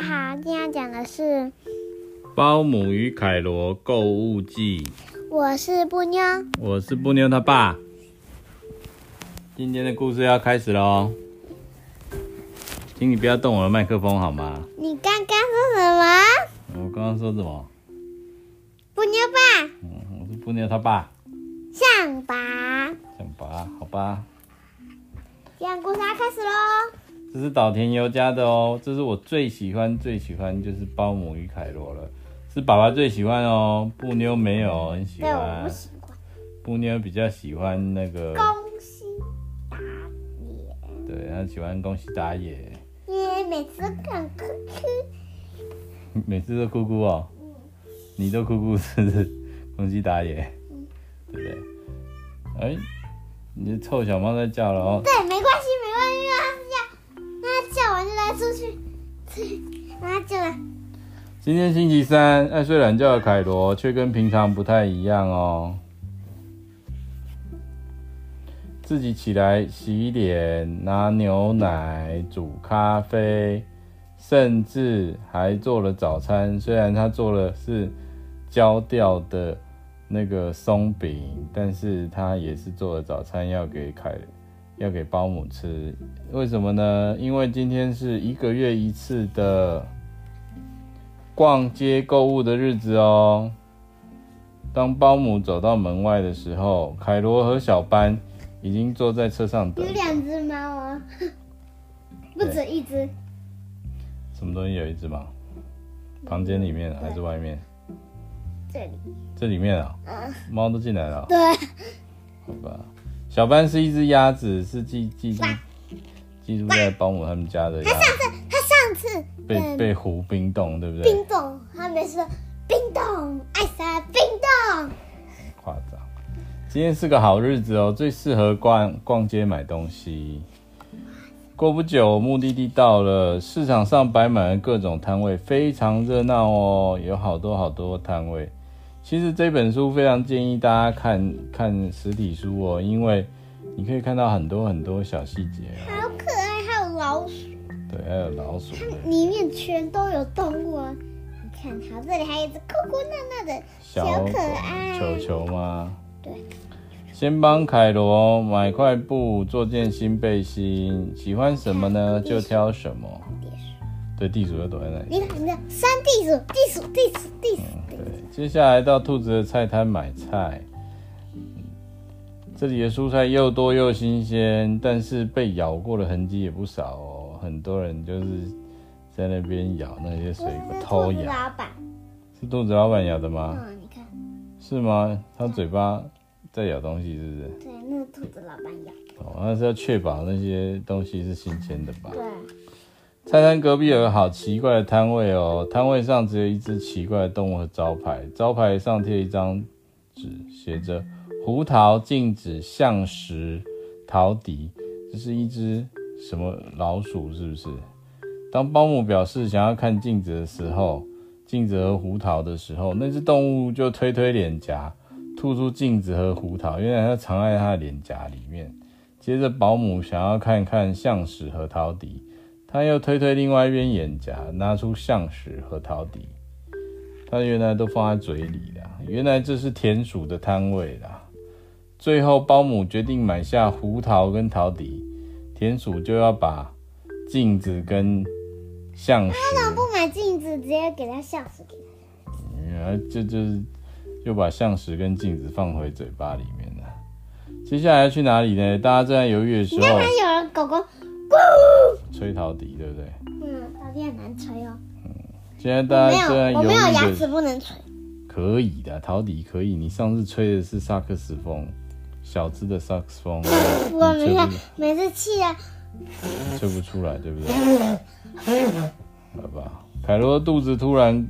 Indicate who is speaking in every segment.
Speaker 1: 家好，今天讲的是《
Speaker 2: 包姆与凯罗购物记》。
Speaker 1: 我是布妞，
Speaker 2: 我是布妞他爸。今天的故事要开始喽，请你不要动我的麦克风好吗？
Speaker 1: 你刚刚说什么？
Speaker 2: 我刚刚说什么？
Speaker 1: 布妞爸。
Speaker 2: 嗯，我是布妞他爸。
Speaker 1: 象拔。
Speaker 2: 象拔，好吧。
Speaker 1: 今天故事要开始喽。
Speaker 2: 这是岛田优家的哦，这是我最喜欢最喜欢，就是包姆与凯罗了，是爸爸最喜欢哦，布妞没有很喜欢。
Speaker 1: 对，我不喜欢。
Speaker 2: 布妞比较喜欢那个。
Speaker 1: 恭喜打野。
Speaker 2: 对，他喜欢恭喜打野。
Speaker 1: 耶，每次都哭哭。
Speaker 2: 每次都哭哭哦。嗯。你都哭哭是不是？宫西达也。
Speaker 1: 嗯。
Speaker 2: 对不对？哎，你的臭小猫在叫了哦。
Speaker 1: 对，没关系。出去，妈就来。
Speaker 2: 今天星期三，爱睡懒觉的凯罗却跟平常不太一样哦。自己起来洗脸、拿牛奶、煮咖啡，甚至还做了早餐。虽然他做的是焦掉的那个松饼，但是他也是做了早餐要给凯。要给保姆吃，为什么呢？因为今天是一个月一次的逛街购物的日子哦。当保姆走到门外的时候，凯罗和小班已经坐在车上等。
Speaker 1: 有两只猫啊，不止一只。
Speaker 2: 什么东西有一只猫？房间里面还是外面？
Speaker 1: 这里。
Speaker 2: 这里面啊？猫都进来了。
Speaker 1: 对。
Speaker 2: 好吧。小班是一只鸭子，是寄寄住寄住在保姆他们家的鸭子。他
Speaker 1: 上次他上次
Speaker 2: 被被湖冰冻，对不对？
Speaker 1: 冰冻，他没说冰冻，爱莎冰冻。
Speaker 2: 夸张。今天是个好日子哦，最适合逛逛街买东西。过不久，目的地到了，市场上摆满了各种摊位，非常热闹哦，有好多好多摊位。其实这本书非常建议大家看看实体书哦，因为你可以看到很多很多小细节哦。
Speaker 1: 好可爱，还有老鼠。
Speaker 2: 对，还有老鼠。它
Speaker 1: 里面全都有动物哦！你看，好，这里还有一只哭哭闹闹的小可爱
Speaker 2: 球球吗？
Speaker 1: 对。
Speaker 2: 先帮凯罗买块布做件新背心，喜欢什么呢？就挑什么。对，地鼠又躲在那里。
Speaker 1: 你看，你看，三地鼠，地鼠，地鼠，地鼠。
Speaker 2: 嗯，对。接下来到兔子的菜摊买菜，这里的蔬菜又多又新鲜，但是被咬过的痕迹也不少哦。很多人就是在那边咬那些水果，偷咬。老板是兔子老板咬的吗？
Speaker 1: 嗯，你看。
Speaker 2: 是吗？他嘴巴在咬东西，是不是？
Speaker 1: 对，那个兔子老板咬。
Speaker 2: 哦，那是要确保那些东西是新鲜的吧？
Speaker 1: 对。
Speaker 2: 菜摊隔壁有个好奇怪的摊位哦，摊位上只有一只奇怪的动物和招牌，招牌上贴一张纸，写着“胡桃镜子橡实陶笛”，这是一只什么老鼠？是不是？当保姆表示想要看镜子的时候，镜子和胡桃的时候，那只动物就推推脸颊，吐出镜子和胡桃，原来它藏在它的脸颊里面。接着保姆想要看看橡实和陶笛。他又推推另外一边眼颊，拿出象石和陶笛。他原来都放在嘴里的，原来这是田鼠的摊位啦。最后，包姆决定买下胡桃跟陶笛，田鼠就要把镜子跟橡实。
Speaker 1: 他怎么不买镜子，直接给他橡实给他？
Speaker 2: 原来这就是又把橡石跟镜子放回嘴巴里面了。接下来要去哪里呢？大家正在犹豫的时候，
Speaker 1: 那边有人狗狗。
Speaker 2: 吹陶笛，对不对？
Speaker 1: 嗯，陶笛很难吹哦。
Speaker 2: 嗯，现在大家在
Speaker 1: 我没有牙齿不能吹。
Speaker 2: 可以的，陶笛可以。你上次吹的是萨克斯风，小只的萨克斯风。
Speaker 1: 我没有，每次气啊，
Speaker 2: 吹不出来，对不对？好吧。凯罗肚子突然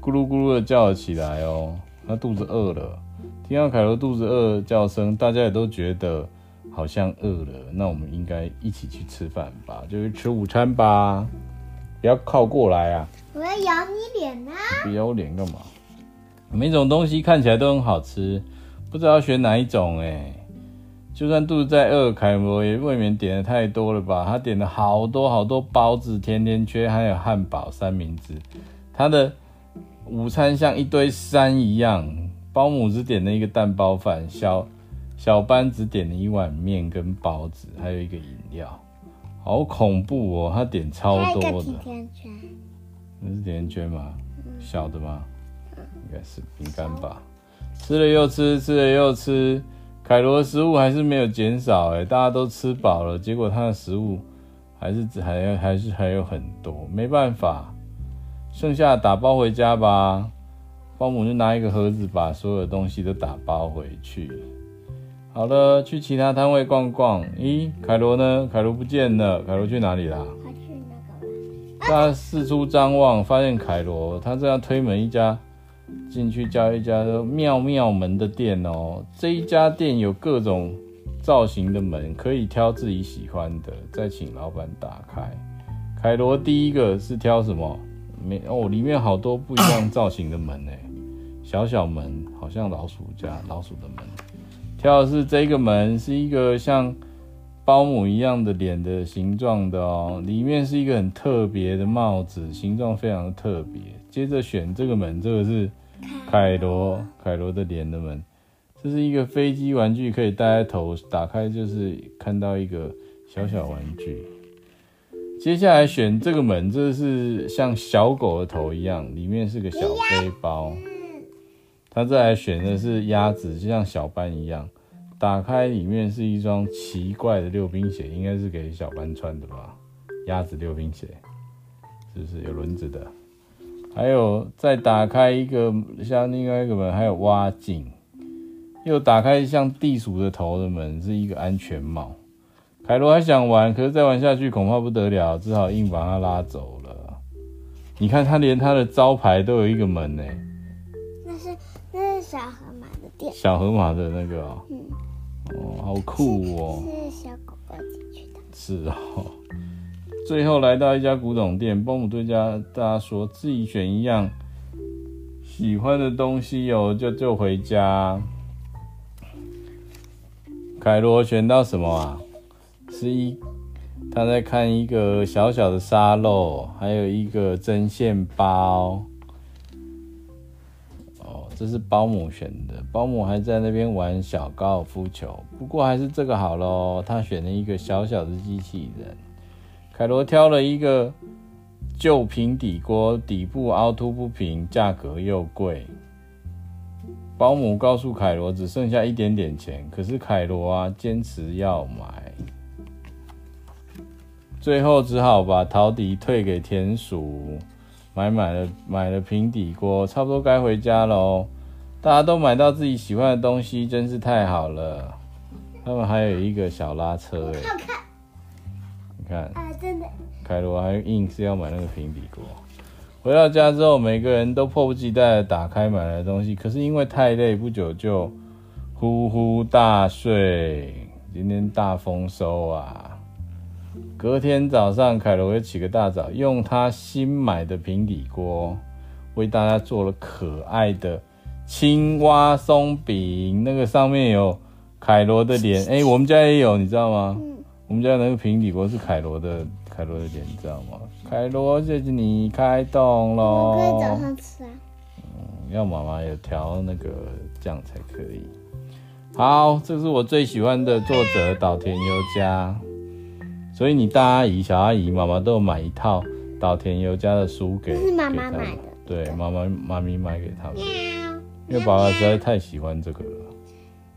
Speaker 2: 咕噜咕噜的叫了起来哦，他肚子饿了。听到凯罗肚子饿的叫声，大家也都觉得。好像饿了，那我们应该一起去吃饭吧，就是吃午餐吧。不要靠过来啊！
Speaker 1: 我要咬你脸啊！
Speaker 2: 你咬我脸干嘛？每种东西看起来都很好吃，不知道选哪一种哎。就算肚子再饿，凯罗也未免点的太多了吧？他点了好多好多包子、甜甜圈，还有汉堡、三明治。他的午餐像一堆山一样。包姆只点了一个蛋包饭，小小班只点了一碗面跟包子，还有一个饮料。好恐怖哦！他点超多的。甜甜圈。那是甜甜圈吗？嗯、小的吗？应该是饼干吧。吃了又吃，吃了又吃。凯罗的食物还是没有减少，哎，大家都吃饱了，结果他的食物还是还还是还有很多，没办法，剩下打包回家吧。保姆就拿一个盒子，把所有的东西都打包回去。好了，去其他摊位逛逛。咦，凯罗呢？凯罗不见了，凯罗去哪里啦？他去那个了。他四处张望，发现凯罗，他正要推门一家。进去叫一家妙妙门的店哦，这一家店有各种造型的门，可以挑自己喜欢的，再请老板打开。凯罗第一个是挑什么？没哦，里面好多不一样造型的门诶，小小门，好像老鼠家老鼠的门。挑的是这个门，是一个像包姆一样的脸的形状的哦，里面是一个很特别的帽子，形状非常的特别。接着选这个门，这个是。凯罗，凯罗的脸的门，这是一个飞机玩具，可以戴在头，打开就是看到一个小小玩具。接下来选这个门，这是像小狗的头一样，里面是个小背包。他再来选的是鸭子，就像小班一样，打开里面是一双奇怪的溜冰鞋，应该是给小班穿的吧？鸭子溜冰鞋，是不是有轮子的？还有再打开一个像另外一个门，还有挖井，又打开像地鼠的头的门，是一个安全帽。凯罗还想玩，可是再玩下去恐怕不得了，只好硬把他拉走了。你看他连他的招牌都有一个门呢。
Speaker 1: 那是那是小河马的店。
Speaker 2: 小河马的那个哦，嗯，哦，好酷哦。
Speaker 1: 是，是小狗狗进去的。
Speaker 2: 是哦。最后来到一家古董店，包姆对家大家说自己选一样喜欢的东西哦，就就回家。凯罗选到什么啊？是一他在看一个小小的沙漏，还有一个针线包。这是包姆选的。包姆还在那边玩小高尔夫球，不过还是这个好喽。他选了一个小小的机器人。凯罗挑了一个旧平底锅，底部凹凸不平，价格又贵。包姆告诉凯罗只剩下一点点钱，可是凯罗啊坚持要买，最后只好把陶笛退给田鼠，买买了买了平底锅，差不多该回家喽。大家都买到自己喜欢的东西，真是太好了。他们还有一个小拉车诶。看，凯罗还硬是要买那个平底锅。回到家之后，每个人都迫不及待的打开买来的东西，可是因为太累，不久就呼呼大睡。今天大丰收啊！隔天早上，凯罗也起个大早，用他新买的平底锅为大家做了可爱的青蛙松饼，那个上面有凯罗的脸，哎、欸，我们家也有，你知道吗？我们家那个平底锅是凯罗的，凯罗的脸，你知道吗？凯罗，谢谢你开动喽！
Speaker 1: 我可以早上吃啊。
Speaker 2: 嗯，要妈妈有调那个酱才可以。好，这是我最喜欢的作者岛田悠加，所以你大阿姨、小阿姨、妈妈都有买一套岛田悠家的书给。这是妈妈买的。对，妈妈妈咪买给他们。因为爸爸实在太喜欢这个了，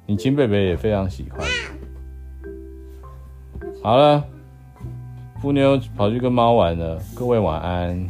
Speaker 2: 你亲贝贝也非常喜欢。好了，富妞跑去跟猫玩了。各位晚安。